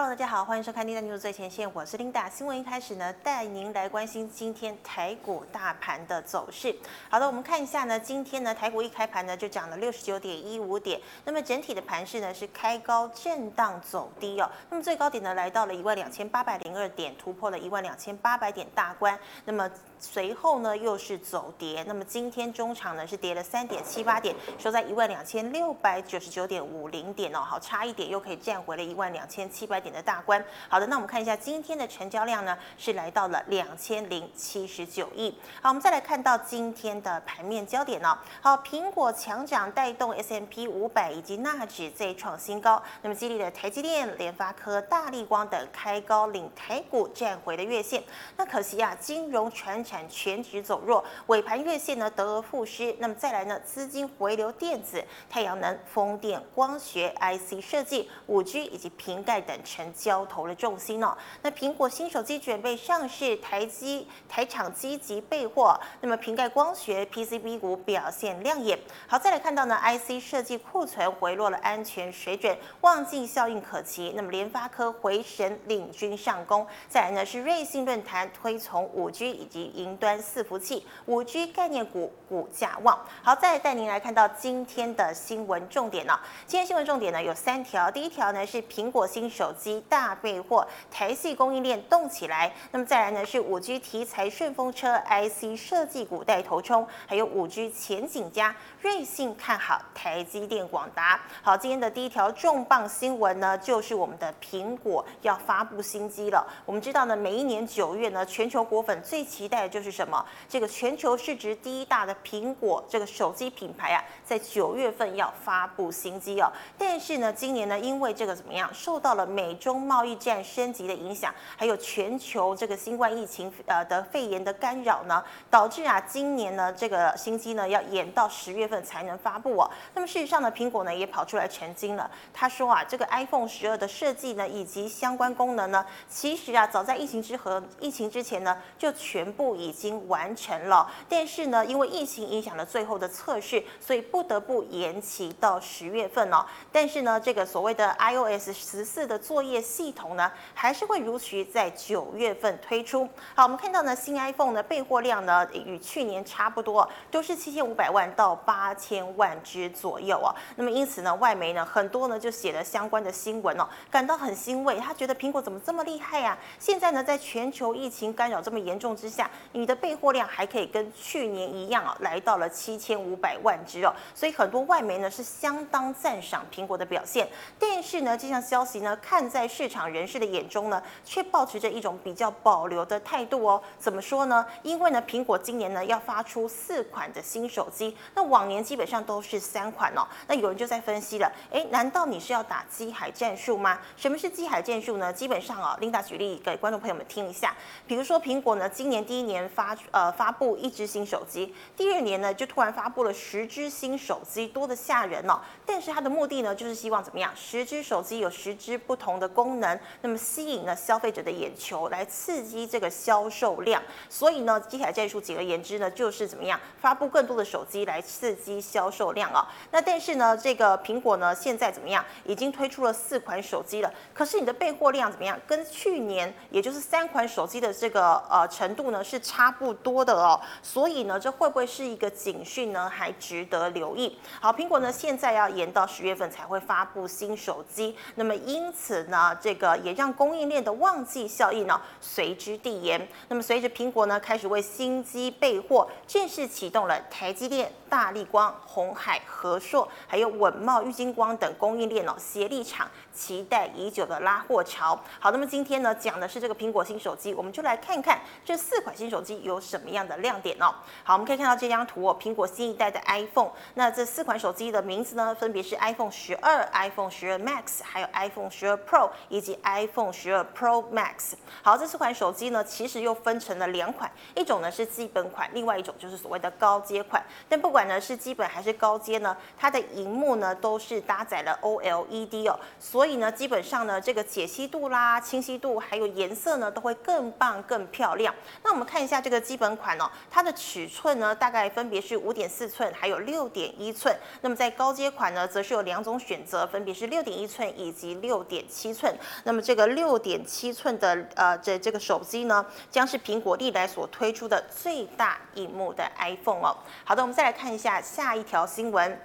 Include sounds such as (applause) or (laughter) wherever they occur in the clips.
Hello，大家好，欢迎收看《Linda News 最前线》，我是 Linda。新闻一开始呢，带您来关心今天台股大盘的走势。好的，我们看一下呢，今天呢台股一开盘呢就涨了六十九点一五点，那么整体的盘势呢是开高震荡走低哦。那么最高点呢来到了一万两千八百零二点，突破了一万两千八百点大关。那么随后呢又是走跌，那么今天中场呢是跌了三点七八点，收在一万两千六百九十九点五零点哦，好，差一点又可以站回了一万两千七百。点的大关，好的，那我们看一下今天的成交量呢，是来到了两千零七十九亿。好，我们再来看到今天的盘面焦点呢、哦。好，苹果强涨带动 S M P 五百以及纳指再创新高，那么激励的台积电、联发科、大立光等开高领台股站回的月线。那可惜啊，金融、全产全指走弱，尾盘月线呢得而复失。那么再来呢，资金回流电子、太阳能、风电、光学、IC 设计、五 G 以及瓶盖等。成交投了重心哦。那苹果新手机准备上市，台积台厂积极备货。那么瓶盖光学 PCB 股表现亮眼。好，再来看到呢，IC 设计库存回落了安全水准，旺季效应可期。那么联发科回神领军上攻。再来呢是瑞信论坛推崇五 G 以及云端伺服器，五 G 概念股股价旺。好，再带您来看到今天的新闻重点呢。今天新闻重点呢有三条，第一条呢是苹果新手。机大备货，台系供应链动起来。那么再来呢是五 G 题材顺风车，IC 设计股带头冲，还有五 G 前景加，瑞信看好台积电、广达。好，今天的第一条重磅新闻呢，就是我们的苹果要发布新机了。我们知道呢，每一年九月呢，全球果粉最期待就是什么？这个全球市值第一大的苹果这个手机品牌啊，在九月份要发布新机哦。但是呢，今年呢，因为这个怎么样，受到了美中贸易战升级的影响，还有全球这个新冠疫情呃的肺炎的干扰呢，导致啊今年呢这个新机呢要延到十月份才能发布哦。那么事实上呢，苹果呢也跑出来澄清了，他说啊这个 iPhone 十二的设计呢以及相关功能呢，其实啊早在疫情之和疫情之前呢就全部已经完成了，但是呢因为疫情影响了最后的测试，所以不得不延期到十月份哦。但是呢这个所谓的 iOS 十四的作业系统呢，还是会如期在九月份推出。好，我们看到呢，新 iPhone 的备货量呢，与去年差不多，都是七千五百万到八千万只左右啊。那么因此呢，外媒呢很多呢就写了相关的新闻哦，感到很欣慰。他觉得苹果怎么这么厉害呀？现在呢，在全球疫情干扰这么严重之下，你的备货量还可以跟去年一样啊，来到了七千五百万只哦。所以很多外媒呢是相当赞赏苹果的表现。但是呢，这项消息呢看。在市场人士的眼中呢，却抱持着一种比较保留的态度哦。怎么说呢？因为呢，苹果今年呢要发出四款的新手机，那往年基本上都是三款哦。那有人就在分析了，哎，难道你是要打机海战术吗？什么是机海战术呢？基本上啊，Linda 举例给观众朋友们听一下。比如说苹果呢，今年第一年发呃发布一支新手机，第二年呢就突然发布了十支新手机，多的吓人哦。但是它的目的呢，就是希望怎么样？十支手机有十支不同。的功能，那么吸引了消费者的眼球，来刺激这个销售量。所以呢，机海战术，简而言之呢，就是怎么样发布更多的手机来刺激销售量啊。那但是呢，这个苹果呢，现在怎么样，已经推出了四款手机了。可是你的备货量怎么样？跟去年也就是三款手机的这个呃程度呢，是差不多的哦。所以呢，这会不会是一个警讯呢？还值得留意。好，苹果呢现在要延到十月份才会发布新手机，那么因此。呢这个也让供应链的旺季效应呢随之递延。那么随着苹果呢开始为新机备货，正式启动了台积电、大立光、红海、和硕，还有稳懋、玉晶光等供应链哦协力厂期待已久的拉货潮。好，那么今天呢讲的是这个苹果新手机，我们就来看看这四款新手机有什么样的亮点哦。好，我们可以看到这张图哦，苹果新一代的 iPhone。那这四款手机的名字呢，分别是 iPhone 十二、iPhone 十二 Max，还有 iPhone 十二 Pro。以及 iPhone 十二 Pro Max，好，这四款手机呢，其实又分成了两款，一种呢是基本款，另外一种就是所谓的高阶款。但不管呢是基本还是高阶呢，它的荧幕呢都是搭载了 OLED 哦，所以所以呢基本上呢这个解析度啦、清晰度还有颜色呢都会更棒更漂亮。那我们看一下这个基本款哦，它的尺寸呢，大概分别是五点四寸，还有六点一寸。那么在高阶款呢，则是有两种选择，分别是六点一寸以及六点七寸。那么这个六点七寸的呃这这个手机呢，将是苹果历来所推出的最大荧幕的 iPhone 哦。好的，我们再来看一下下一条新闻。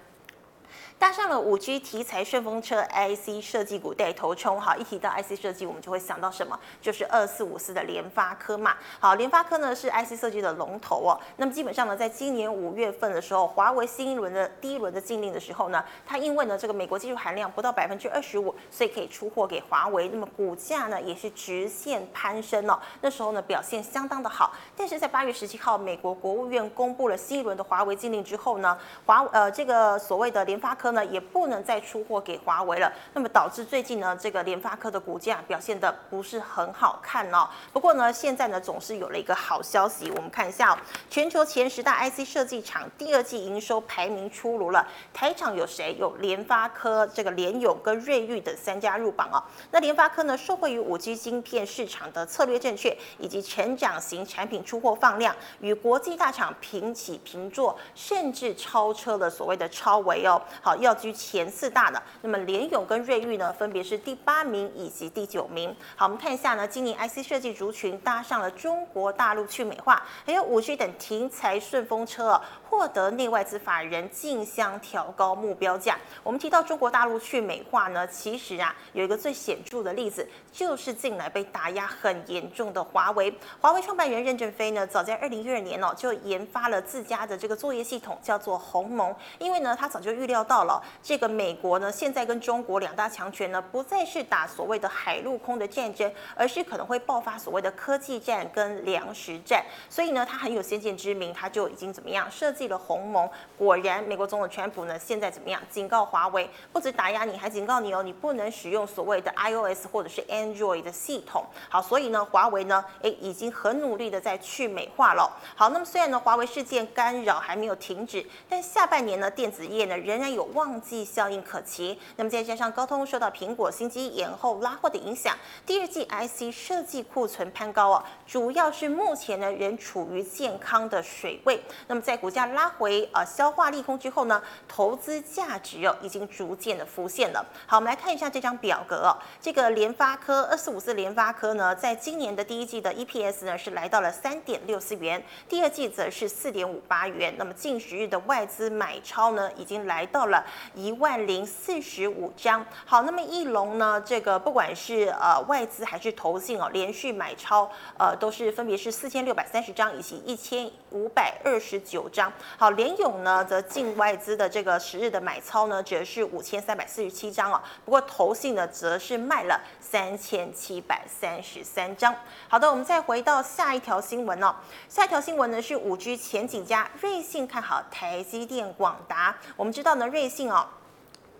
搭上了五 G 题材顺风车，IC 设计股带头冲。好，一提到 IC 设计，我们就会想到什么？就是二四五四的联发科嘛。好，联发科呢是 IC 设计的龙头哦。那么基本上呢，在今年五月份的时候，华为新一轮的第一轮的禁令的时候呢，它因为呢这个美国技术含量不到百分之二十五，所以可以出货给华为。那么股价呢也是直线攀升哦。那时候呢表现相当的好。但是在八月十七号，美国国务院公布了新一轮的华为禁令之后呢，华呃这个所谓的联发科。呢也不能再出货给华为了，那么导致最近呢这个联发科的股价表现的不是很好看哦。不过呢现在呢总是有了一个好消息，我们看一下，全球前十大 IC 设计厂第二季营收排名出炉了，台厂有谁？有联发科、这个联友跟瑞昱等三家入榜哦。那联发科呢受惠于五 G 晶片市场的策略正确，以及成长型产品出货放量，与国际大厂平起平坐，甚至超车了所谓的超微哦。好。要居前四大的，那么联咏跟瑞昱呢，分别是第八名以及第九名。好，我们看一下呢，今年 IC 设计族群搭上了中国大陆去美化，还有五 G 等题材顺风车哦。获得内外资法人竞相调高目标价。我们提到中国大陆去美化呢，其实啊有一个最显著的例子，就是近来被打压很严重的华为。华为创办人任正非呢，早在二零一二年哦，就研发了自家的这个作业系统，叫做鸿蒙。因为呢，他早就预料到了这个美国呢，现在跟中国两大强权呢，不再是打所谓的海陆空的战争，而是可能会爆发所谓的科技战跟粮食战。所以呢，他很有先见之明，他就已经怎么样设计。了鸿蒙，果然，美国总统川普呢，现在怎么样？警告华为，不止打压你，还警告你哦，你不能使用所谓的 iOS 或者是 Android 的系统。好，所以呢，华为呢，诶，已经很努力的在去美化了。好，那么虽然呢，华为事件干扰还没有停止，但下半年呢，电子业呢，仍然有旺季效应可期。那么再加上高通受到苹果新机延后拉货的影响，第二季 IC 设计库存攀高啊，主要是目前呢，仍处于健康的水位。那么在股价。拉回呃消化利空之后呢，投资价值哦已经逐渐的浮现了。好，我们来看一下这张表格哦。这个联发科二四五四联发科呢，在今年的第一季的 EPS 呢是来到了三点六四元，第二季则是四点五八元。那么近十日的外资买超呢，已经来到了一万零四十五张。好，那么一龙呢，这个不管是呃外资还是投信哦，连续买超呃都是分别是四千六百三十张以及一千五百二十九张。好，联咏呢，则境外资的这个十日的买超呢，则是五千三百四十七张哦。不过投信呢，则是卖了三千七百三十三张。好的，我们再回到下一条新闻哦。下一条新闻呢是五 G 前景佳，瑞信看好台积电、广达。我们知道呢，瑞信哦。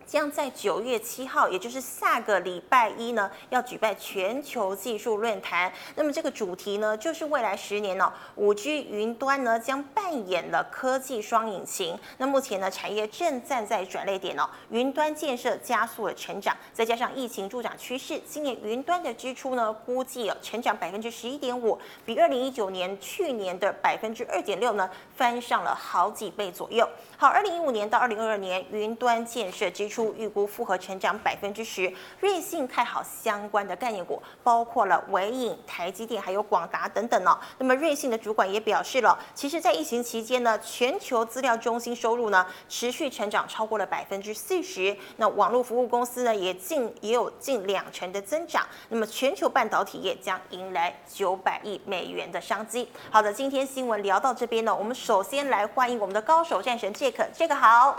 将在九月七号，也就是下个礼拜一呢，要举办全球技术论坛。那么这个主题呢，就是未来十年呢、哦，五 G 云端呢将扮演了科技双引擎。那目前呢，产业正站在转捩点哦，云端建设加速了成长，再加上疫情助长趋势，今年云端的支出呢，估计哦成长百分之十一点五，比二零一九年去年的百分之二点六呢，翻上了好几倍左右。好，二零一五年到二零二二年，云端建设支出预估复合成长百分之十。瑞信看好相关的概念股，包括了纬颖、台积电还有广达等等哦。那么瑞信的主管也表示了，其实，在疫情期间呢，全球资料中心收入呢持续成长超过了百分之四十。那网络服务公司呢也近也有近两成的增长。那么全球半导体业将迎来九百亿美元的商机。好的，今天新闻聊到这边呢，我们首先来欢迎我们的高手战神 Jack。这个好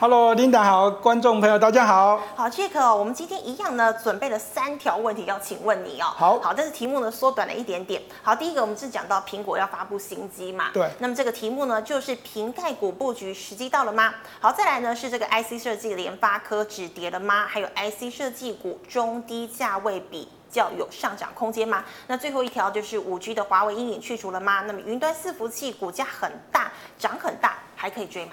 ，Hello，Linda 好，观众朋友大家好。好，Jack，我们今天一样呢，准备了三条问题要请问你哦。好，好，但是题目呢缩短了一点点。好，第一个我们是讲到苹果要发布新机嘛？对。那么这个题目呢，就是瓶盖股布局时机到了吗？好，再来呢是这个 IC 设计联发科止跌了吗？还有 IC 设计股中低价位比较有上涨空间吗？那最后一条就是五 G 的华为阴影去除了吗？那么云端伺服器股价很大，涨很大，还可以追吗？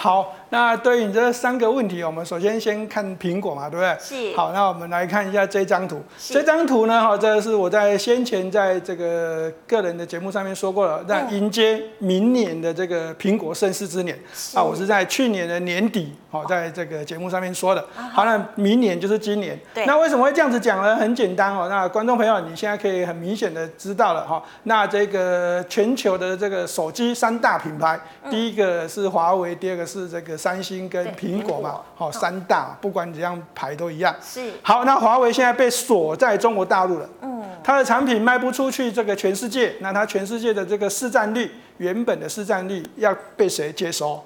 好，那对于你这三个问题，我们首先先看苹果嘛，对不对？是。好，那我们来看一下这张图。这张图呢，哈，这是我在先前在这个个人的节目上面说过了，那迎接明年的这个苹果盛世之年。啊，我是在去年的年底，好，在这个节目上面说的。好，那明年就是今年。对。那为什么会这样子讲呢？很简单哦，那观众朋友，你现在可以很明显的知道了哈。那这个全球的这个手机三大品牌，第一个是华为，第二个。是这个三星跟苹果嘛，好，三大，不管怎样排都一样。是。好，那华为现在被锁在中国大陆了。嗯。它的产品卖不出去，这个全世界，那它全世界的这个市占率，原本的市占率要被谁接收？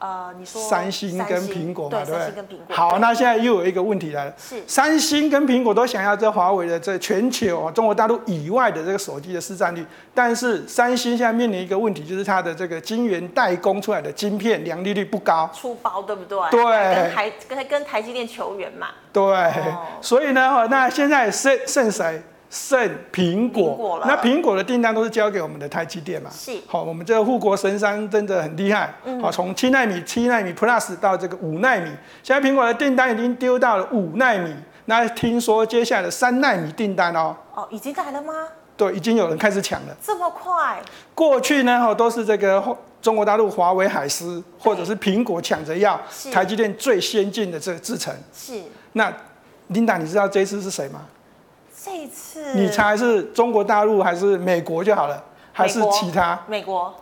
呃，你说三星跟苹果嘛，对不对？三星跟苹果。好，那现在又有一个问题来了。是。三星跟苹果都想要这华为的这全球中国大陆以外的这个手机的市占率，但是三星现在面临一个问题，就是它的这个晶圆代工出来的晶片良率率不高，出包对不对？对。跟台跟跟台积电求援嘛。对。哦、所以呢，那现在剩剩谁？剩苹果，那苹果的订单都是交给我们的台积电嘛？是。好，我们这个护国神山真的很厉害。嗯。好，从七纳米、七纳米 Plus 到这个五纳米，现在苹果的订单已经丢到了五纳米。那听说接下来的三纳米订单哦。哦，已经来了吗？对，已经有人开始抢了。这么快？过去呢，哈，都是这个中国大陆华为、海思或者是苹果抢着要台积电最先进的这个制程。是。那琳达，你知道这一次是谁吗？这一次，你猜是中国大陆还是美国就好了，还是其他？美国，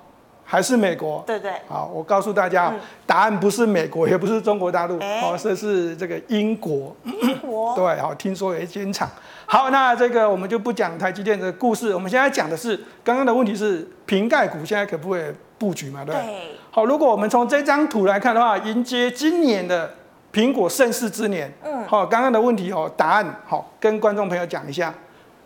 还是美国？对对。好，我告诉大家，答案不是美国，也不是中国大陆，哦，这是这个英国。英国。(clears throat) 对，好，听说有一间厂。好，那这个我们就不讲台积电的故事，我们现在讲的是刚刚的问题是瓶盖股现在可不可以布局嘛？对。好，如果我们从这张图来看的话，迎接今年的。苹果盛世之年，嗯，好，刚刚的问题哦，答案好，跟观众朋友讲一下，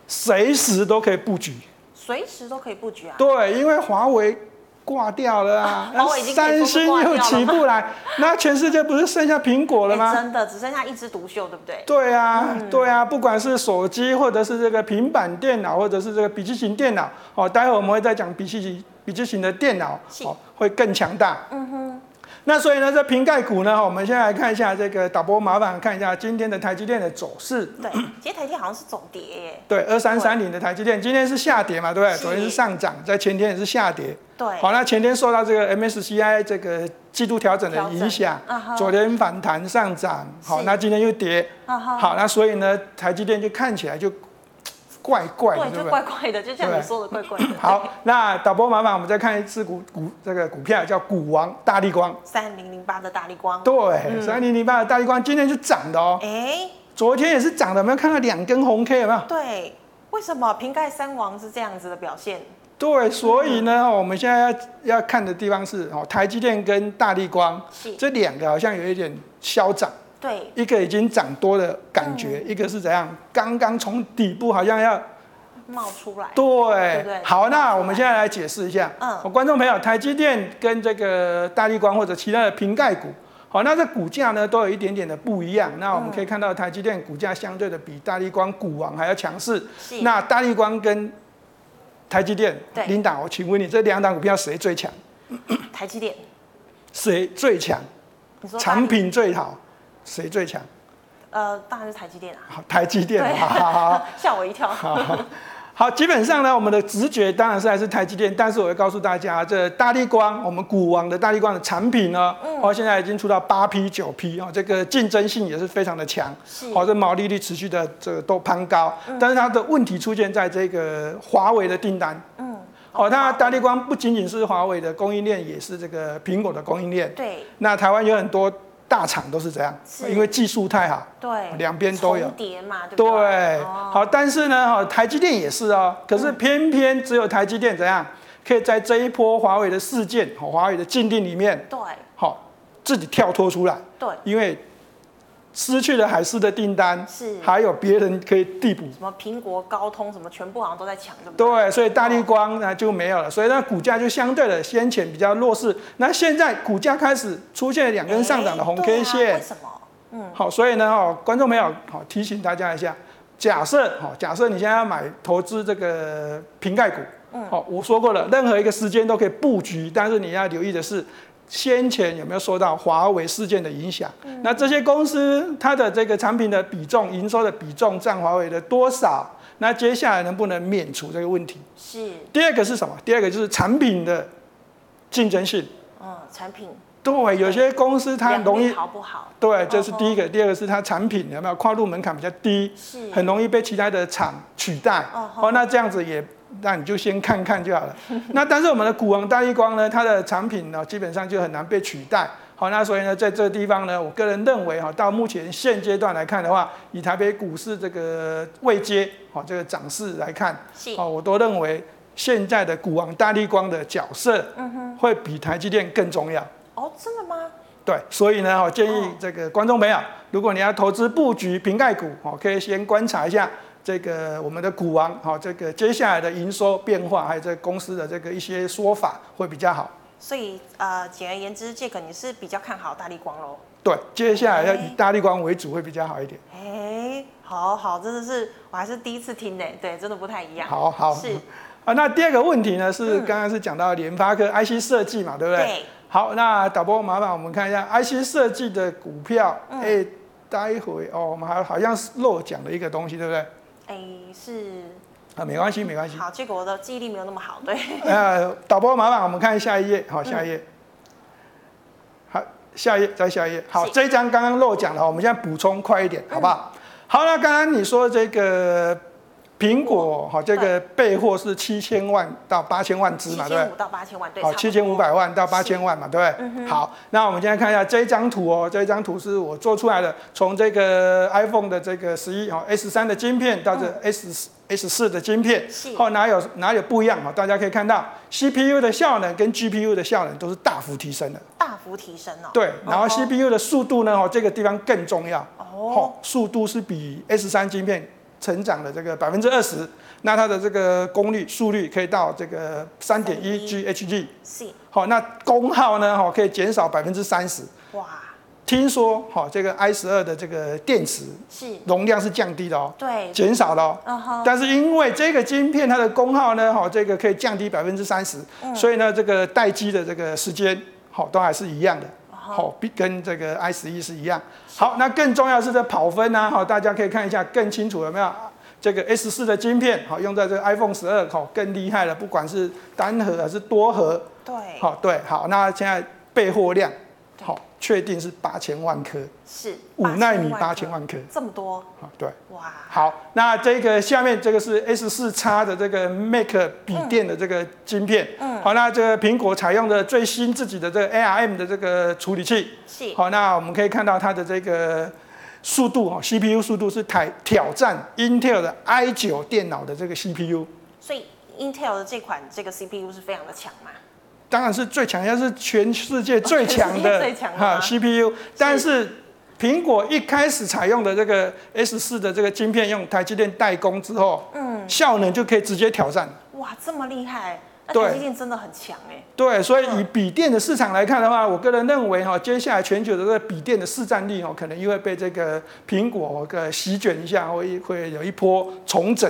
随时都可以布局，随时都可以布局啊。对，因为华为挂掉了啊，啊三星又起不来，(laughs) 那全世界不是剩下苹果了吗？欸、真的只剩下一枝独秀，对不对？对啊，嗯、对啊，不管是手机，或者是这个平板电脑，或者是这个笔记型电脑，哦，待会我们会再讲笔记型笔记型的电脑，哦，会更强大。嗯哼。那所以呢，这瓶盖股呢，我们先来看一下这个导播，麻烦看一下今天的台积电的走势。对，今天台积电好像是走跌耶。对，二三三零的台积电今天是下跌嘛，对不对？昨天是上涨，在前天也是下跌。对。好，那前天受到这个 MSCI 这个季度调整的影响，昨天反弹上涨，好，那今天又跌。好，那所以呢，台积电就看起来就。怪怪的，对，就怪怪的，就像你说的怪怪的。(laughs) 好，那导播麻烦我们再看一次股股这个股票，叫股王大力光，三零零八的大力光。对，三零零八的大力光今天就涨的哦。哎，昨天也是涨的，有没有看到两根红 K 有没有？对，为什么瓶盖三王是这样子的表现？对，所以呢，我们现在要要看的地方是哦，台积电跟大力光，这两个好像有一点消长。对，一个已经涨多的感觉，嗯、一个是怎样？刚刚从底部好像要冒出来。对，对对好，那我们现在来解释一下。嗯，观众朋友，台积电跟这个大立光或者其他的瓶盖股，好，那这股价呢都有一点点的不一样。那我们可以看到台积电股价相对的比大立光股王还要强势。是。那大立光跟台积电，琳达，我请问你这两档股票谁最强？台积电。谁最强？产品最好。谁最强？呃，当然是台积电啊。好，台积电，好，(laughs) 吓我一跳。好，(laughs) 好，基本上呢，我们的直觉当然是还是台积电，但是我要告诉大家，这大力光，我们股王的大力光的产品呢，哦、嗯，现在已经出到八批九批哦，这个竞争性也是非常的强，是，好，这毛利率持续的这个都攀高，嗯、但是它的问题出现在这个华为的订单，嗯，哦，它大力光不仅仅是华为的供应链，也是这个苹果的供应链，对，那台湾有很多。大厂都是这样，因为技术太好，对，两边都有。重叠嘛，对不对？对，好，但是呢，哈，台积电也是哦，可是偏偏只有台积电怎样，可以在这一波华为的事件、华为的禁令里面，对，好，自己跳脱出来，对，因为。失去了海思的订单，是还有别人可以递补，什么苹果、高通什么，全部好像都在抢，对不对？对，所以大立光那就没有了，所以那股价就相对的先前比较弱势。那现在股价开始出现两根上涨的红 K 线，为什么？嗯，好，所以呢，哦，观众朋友，好，提醒大家一下，假设，好，假设你现在要买投资这个瓶盖股，嗯，好，我说过了，任何一个时间都可以布局，但是你要留意的是。先前有没有受到华为事件的影响？嗯、那这些公司它的这个产品的比重、营收的比重占华为的多少？那接下来能不能免除这个问题？是。第二个是什么？第二个就是产品的竞争性。嗯，产品。对，有些公司它容易好不好？对，这是第一个。第二个是它产品有没有跨入门槛比较低，是很容易被其他的厂取代。哦，那这样子也，那你就先看看就好了。(laughs) 那但是我们的股王大力光呢，它的产品呢基本上就很难被取代。好，那所以呢，在这个地方呢，我个人认为哈，到目前现阶段来看的话，以台北股市这个位阶，好这个涨势来看，哦，我都认为现在的股王大力光的角色，嗯哼，会比台积电更重要。哦，真的吗？对，所以呢，我建议这个观众朋友，如果你要投资布局瓶盖股，哦，可以先观察一下这个我们的股王，好，这个接下来的营收变化，还有这个公司的这个一些说法会比较好。所以，呃，简而言之，这个你是比较看好大力光喽？对，接下来要以大力光为主会比较好一点。哎，好好，真的是我还是第一次听呢，对，真的不太一样。好好是啊，那第二个问题呢是刚刚是讲到联发科 IC 设计嘛，对不对？对。好，那导播麻烦我们看一下 IC 设计的股票。哎、嗯，待会哦，我们还好像是漏讲了一个东西，对不对？哎，是。啊，没关系，没关系。好，结果我的记忆力没有那么好，对。(laughs) 呃，导播麻烦我们看下一页，好，下一页。嗯、好，下一页，再下一页。好，这一张刚刚漏讲了，我们现在补充快一点，好不好？嗯、好，了刚刚你说这个。苹果哈，这个备货是七千万到八千万只嘛，对不对？七千五到八千万，对。好，七千五百万到八千万嘛，对不对？嗯、好，那我们现在看一下这一张图哦，这一张图是我做出来的，从这个 iPhone 的这个十一哦 S 三的晶片到这 S S 四的晶片，后、嗯、哪有哪有不一样嘛？大家可以看到 CPU 的效能跟 GPU 的效能都是大幅提升的，大幅提升哦。对，然后 CPU 的速度呢？哦，这个地方更重要哦，速度是比 S 三晶片。成长的这个百分之二十，那它的这个功率速率可以到这个三点一 GHG，是，好，那功耗呢？哈，可以减少百分之三十。哇，听说哈，这个 I 十二的这个电池是容量是降低的哦，对，减少了哦。嗯哼。但是因为这个晶片它的功耗呢，哈，这个可以降低百分之三十，所以呢，这个待机的这个时间，好，都还是一样的。好，跟这个 i 十一是一样。好，那更重要是这跑分呢，好，大家可以看一下更清楚有没有这个 S 四的晶片，好，用在这个 iPhone 十二，好，更厉害了，不管是单核还是多核，对，好，对，好，那现在备货量，好。确定是八千万颗，是五纳米八千万颗，这么多？啊？对，哇，好，那这个下面这个是 S 四叉的这个 Mac 笔电的这个晶片，嗯，好，那这个苹果采用的最新自己的这个 ARM 的这个处理器，是，好，那我们可以看到它的这个速度哦，CPU 速度是台挑战 Intel 的 i 九电脑的这个 CPU，所以 Intel 的这款这个 CPU 是非常的强嘛？当然是最强，要是全世界最强的 (laughs) 哈 CPU。但是苹果一开始采用的这个 S 四的这个晶片，用台积电代工之后，嗯，效能就可以直接挑战。哇，这么厉害！那台积电真的很强哎。对，所以以笔电的市场来看的话，我个人认为哈，接下来全球的这个笔电的市占率哦，可能又会被这个苹果个席卷一下，会会有一波重整。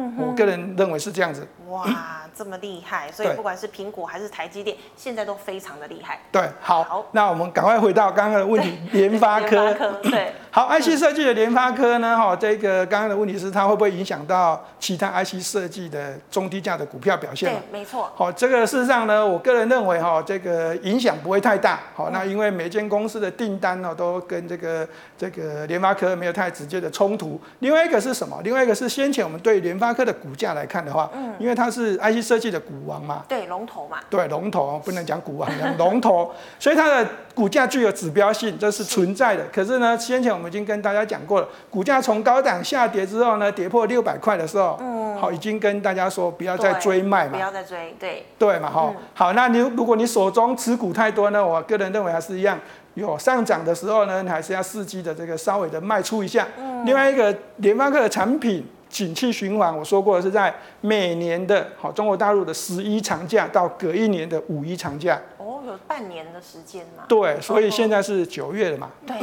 嗯，我个人认为是这样子。哇。嗯这么厉害，所以不管是苹果还是台积电，现在都非常的厉害。对，好，好，那我们赶快回到刚刚的问题，联发科。(laughs) 对，好，IC 设计的联发科呢？哈，这个刚刚的问题是它会不会影响到其他 IC 设计的中低价的股票表现？对，没错。好，这个事实上呢，我个人认为哈，这个影响不会太大。好，那因为每间公司的订单呢，都跟这个这个联发科没有太直接的冲突。另外一个是什么？另外一个是先前我们对联发科的股价来看的话，嗯，因为它是 IC 设计的股王嘛，对，龙头嘛，对，龙头不能讲股王，讲龙头，所以它的股价具有指标性，这是存在的。可是呢，先前我们已经跟大家讲过了，股价从高档下跌之后呢，跌破六百块的时候，嗯，好，已经跟大家说不要再追卖嘛，不要再追，对，对嘛，好，好，那你如果你手中持股太多呢，我个人认为还是一样，有上涨的时候呢，你还是要伺机的这个稍微的卖出一下。嗯，另外一个联发科的产品。景气循环，我说过的是在每年的好中国大陆的十一长假到隔一年的五一长假。哦，有半年的时间嘛？对，所以现在是九月了嘛？对，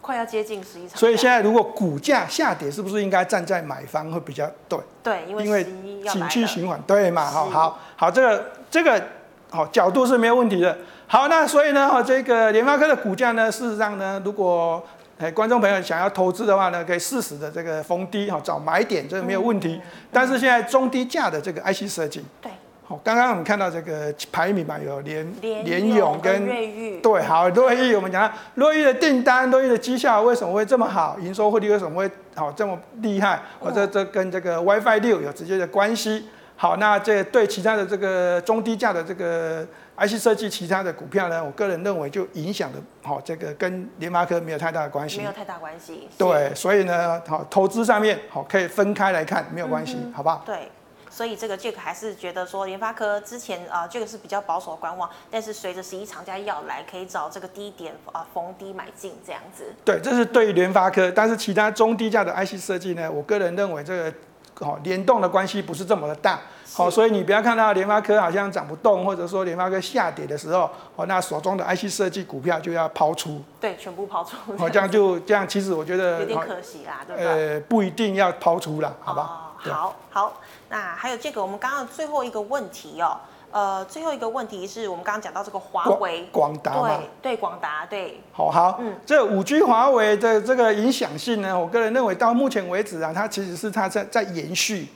快要接近十一场。所以现在如果股价下跌，是不是应该站在买方会比较对？对，因为因为景气循环，对嘛？好好好，这个这个好角度是没有问题的。好，那所以呢，哈，这个联发科的股价呢，事实上呢，如果哎观众朋友想要投资的话呢，可以适时的这个逢低哈找买点，这个没有问题。但是现在中低价的这个 IC 设计，对。好，刚刚我们看到这个排名嘛，有联联联咏跟瑞昱，对，好，瑞昱我们讲瑞昱的订单，瑞昱的绩效为什么会这么好？营收获利为什么会好这么厉害？或者这跟这个 WiFi 六有直接的关系。好，那这对其他的这个中低价的这个 IC 设计其他的股票呢，我个人认为就影响的，好，这个跟联发科没有太大的关系，没有太大关系。对，所以呢，好，投资上面好可以分开来看，没有关系，嗯、好不好？对。所以这个 Jack 还是觉得说联发科之前啊，Jack 是比较保守的观望，但是随着十一长假要来，可以找这个低点啊逢低买进这样子。对，这是对于联发科，但是其他中低价的 IC 设计呢，我个人认为这个哦联动的关系不是这么的大。好，所以你不要看到联发科好像涨不动，或者说联发科下跌的时候，哦那手中的 IC 设计股票就要抛出。对，全部抛出。好，这样就这样，其实我觉得有点可惜啦，对吧？呃，不一定要抛出了，好吧？哦，好好。那还有这个，我们刚刚最后一个问题哦，呃，最后一个问题是我们刚刚讲到这个华为广达嘛，对对，广达对，好好，嗯，这五 G 华为的这个影响性呢，我个人认为到目前为止啊，它其实是它在在延续，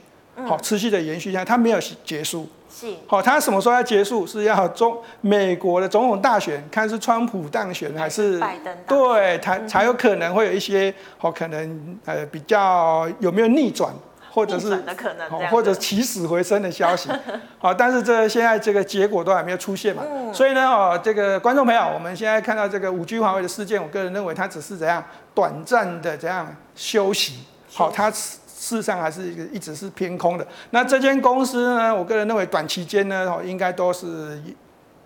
好、嗯，持续的延续下，它没有结束，是，好，它什么时候要结束？是要中美国的总统大选，看是川普当选还是拜登，对，才才有可能会有一些，好，可能呃比较有没有逆转。或者是或者起死回生的消息，(laughs) 好，但是这现在这个结果都还没有出现嘛，所以呢，哦，这个观众朋友，我们现在看到这个五 G 华为的事件，我个人认为它只是怎样短暂的这样休息，好，它事实上还是一个一直是偏空的。那这间公司呢，我个人认为短期间呢，哦，应该都是。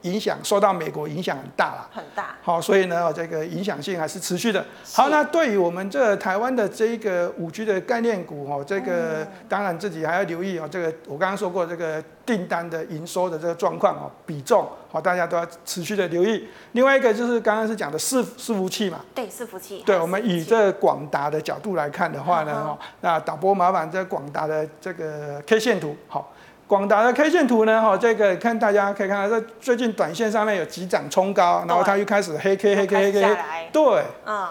影响受到美国影响很大了，很大。好，所以呢，这个影响性还是持续的。好，那对于我们这台湾的这一个五 G 的概念股哦，这个当然自己还要留意哦。这个我刚刚说过，这个订单的营收的这个状况哦，比重好，大家都要持续的留意。另外一个就是刚刚是讲的伺伺服器嘛，对，伺服器。对，我们以这广达的角度来看的话呢，哦，那导播麻烦这广达的这个 K 线图好。广达的 K 线图呢？哈，这个看大家可以看到，这最近短线上面有急涨冲高，然后它又开始黑 K 黑 K 黑 K，对，嗯，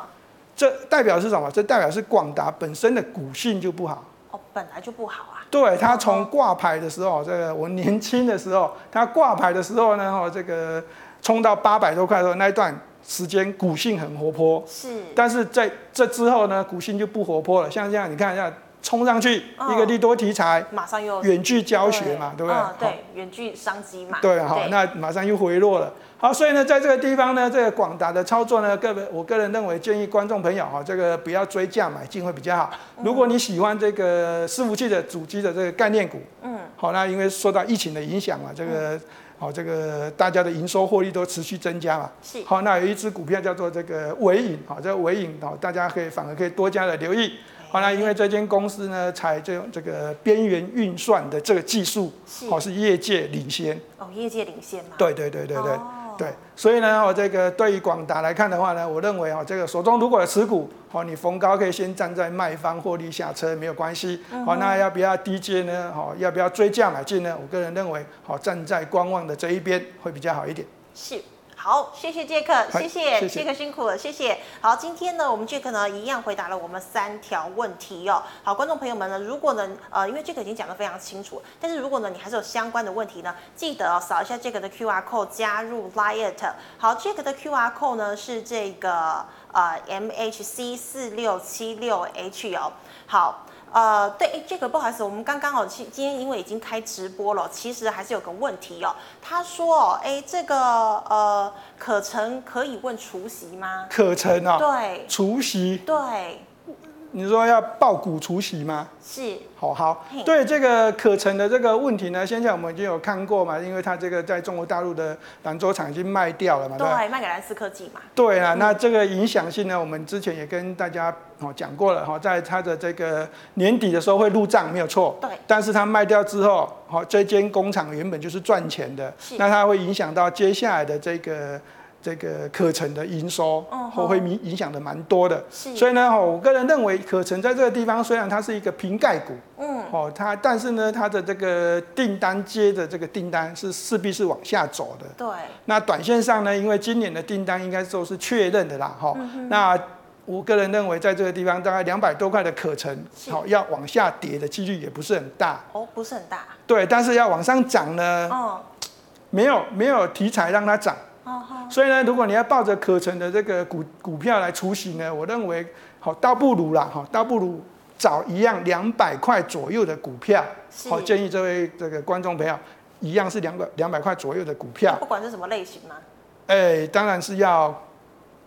这代表是什么？这代表是广达本身的股性就不好。哦，本来就不好啊。对，它从挂牌的时候，这个我年轻的时候，它挂牌的时候呢，哈，这个冲到八百多块的时候，那一段时间股性很活泼。是。但是在这之后呢，股性就不活泼了。像这样，你看一下。冲上去一个利多题材，马上又远距教学嘛，对不对？对，远距商机嘛。对，好，那马上又回落了。好，所以呢，在这个地方呢，这个广达的操作呢，个别我个人认为建议观众朋友哈，这个不要追价买进会比较好。如果你喜欢这个伺服器的主机的这个概念股，嗯，好，那因为受到疫情的影响嘛，这个好，这个大家的营收获利都持续增加嘛。是。好，那有一只股票叫做这个伟影，好，这个纬颖好，大家可以反而可以多加的留意。好，那因为这间公司呢，采这种这个边缘运算的这个技术，哦是业界领先。哦，业界领先嘛。对对对对对、哦、对，所以呢，我这个对于广达来看的话呢，我认为哦，这个手中如果有持股，哦，你逢高可以先站在卖方获利下车没有关系。好，那要不要低接呢？好，要不要追价买进呢？我个人认为，好站在观望的这一边会比较好一点。是。好，谢谢杰克，谢谢杰克辛苦了，谢谢。好，今天呢，我们杰克呢一样回答了我们三条问题哦。好，观众朋友们呢，如果呢，呃，因为杰克已经讲得非常清楚，但是如果呢，你还是有相关的问题呢，记得哦，扫一下杰克的 QR code 加入 Line。好，杰克的 QR code 呢是这个呃 MHC 四六七六 H 哦。好。呃，对，这个不好意思，我们刚刚哦，今今天因为已经开直播了，其实还是有个问题哦。他说哦，哎，这个呃，可成可以问除夕吗？可成啊、哦，对，除夕，对。你说要报股除息吗？是，好好。对这个可成的这个问题呢，现在我们已经有看过嘛，因为它这个在中国大陆的兰州厂已经卖掉了嘛，对，对卖给蓝思科技嘛。对啊，那这个影响性呢，我们之前也跟大家哦讲过了哈，在它的这个年底的时候会入账，没有错。对。但是它卖掉之后，好，这间工厂原本就是赚钱的，那它会影响到接下来的这个。这个可成的营收，会会影影响的蛮多的，所以呢，我个人认为可成在这个地方虽然它是一个瓶盖股，嗯，哦，它但是呢，它的这个订单接的这个订单是势必是往下走的。对。那短线上呢，因为今年的订单应该都是确认的啦，哈、嗯。那我个人认为，在这个地方大概两百多块的可成，好要往下跌的几率也不是很大。哦，不是很大。对，但是要往上涨呢，哦，没有没有题材让它涨。哦。所以呢，如果你要抱着可成的这个股股票来除息呢，我认为好倒不如啦，哈，倒不如。找一样两百块左右的股票，好建议这位这个观众朋友，一样是两百两百块左右的股票，不管是什么类型吗？哎，当然是要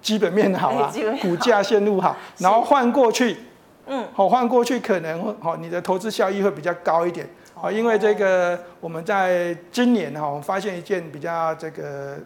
基本面好啊，股价线路好，然后换过去，嗯，好换过去可能好你的投资效益会比较高一点，好，因为这个我们在今年哈，我们发现一件比较这个。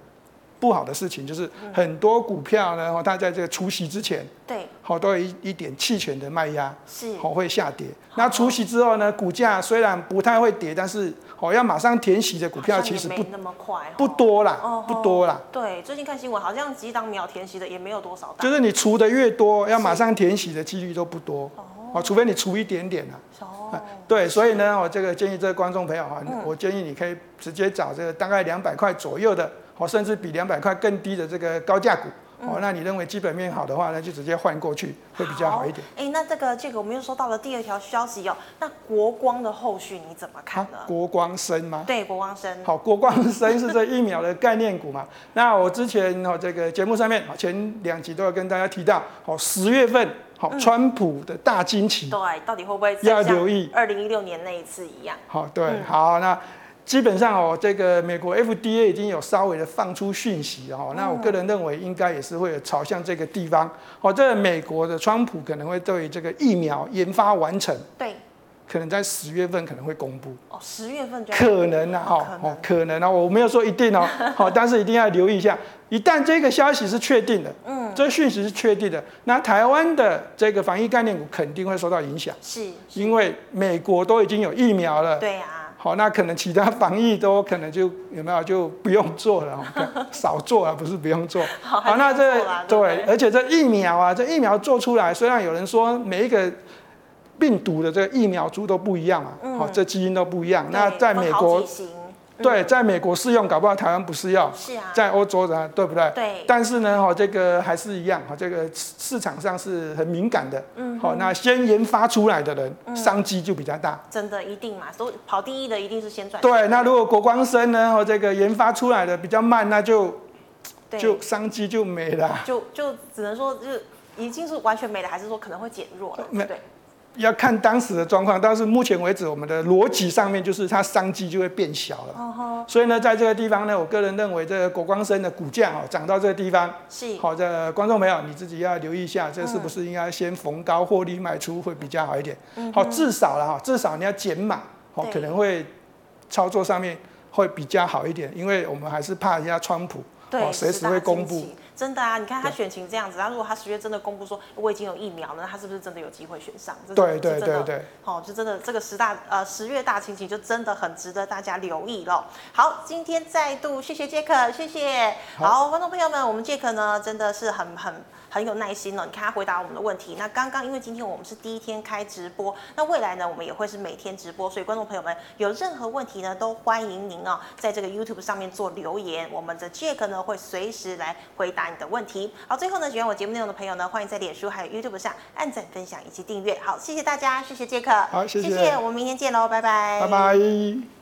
不好的事情就是很多股票呢，它在这个除息之前，对，好都有一一点弃权的卖压，是，好会下跌。那除息之后呢，股价虽然不太会跌，但是好要马上填息的股票其实不那么快，不多啦，不多啦。对，最近看新闻好像几档秒填息的也没有多少。就是你除的越多，要马上填息的几率都不多，哦，除非你除一点点啊。哦，对，所以呢，我这个建议这个观众朋友哈，我建议你可以直接找这个大概两百块左右的。哦，甚至比两百块更低的这个高价股，哦，那你认为基本面好的话，那就直接换过去会比较好一点。哎，那这个这个我们又收到了第二条消息哦，那国光的后续你怎么看呢？国光生吗？对，国光生。好，国光生是这疫苗的概念股嘛？那我之前哦这个节目上面前两集都有跟大家提到，哦十月份好川普的大惊奇，对，到底会不会要留意二零一六年那一次一样？好，对，好那。基本上哦，这个美国 FDA 已经有稍微的放出讯息哦，那我个人认为应该也是会有朝向这个地方。哦。这个美国的川普可能会对这个疫苗研发完成，对，可能在十月份可能会公布。哦，十月份就可能啊，哈，哦，可能啊，我没有说一定哦，好，(laughs) 但是一定要留意一下，一旦这个消息是确定的，嗯，这个讯息是确定的，那台湾的这个防疫概念股肯定会受到影响，是，因为美国都已经有疫苗了，对呀。好，那可能其他防疫都可能就有没有就不用做了，(laughs) 少做啊，不是不用做。好，好那这对，对，而且这疫苗啊，这疫苗做出来，虽然有人说每一个病毒的这个疫苗株都不一样嘛，好、嗯，这基因都不一样。那在美国。对，在美国适用，搞不好台湾不适用。是啊，在欧洲的，对不对？对。但是呢，哈，这个还是一样，哈，这个市场上是很敏感的。嗯。好，那先研发出来的人，商机就比较大。真的，一定嘛，都跑第一的一定是先赚。对，那如果国光生呢，哈，这个研发出来的比较慢，那就就商机就没了。就就只能说，就已经是完全没了，还是说可能会减弱了？对。要看当时的状况，但是目前为止，我们的逻辑上面就是它商机就会变小了。Uh-huh. 所以呢，在这个地方呢，我个人认为这个国光生的股价哦涨到这个地方，是好的观众朋友，你自己要留意一下，这是不是应该先逢高获利卖出会比较好一点？好，至少了哈，至少你要减码，好，可能会操作上面会比较好一点，因为我们还是怕人家川普，哦，随时会公布。真的啊，你看他选情这样子，他如果他十月真的公布说我已经有疫苗了，那他是不是真的有机会选上？对对对对，好，就真的这个十大呃十月大情情就真的很值得大家留意了。好，今天再度谢谢杰克，谢谢。好，观众朋友们，我们杰克呢真的是很很。很有耐心了，你看他回答我们的问题。那刚刚因为今天我们是第一天开直播，那未来呢我们也会是每天直播，所以观众朋友们有任何问题呢都欢迎您哦在这个 YouTube 上面做留言，我们的 Jack 呢会随时来回答你的问题。好，最后呢喜欢我节目内容的朋友呢，欢迎在脸书还有 YouTube 上按赞、分享以及订阅。好，谢谢大家，谢谢 Jack，好，谢谢，谢谢，我们明天见喽，拜拜，拜拜。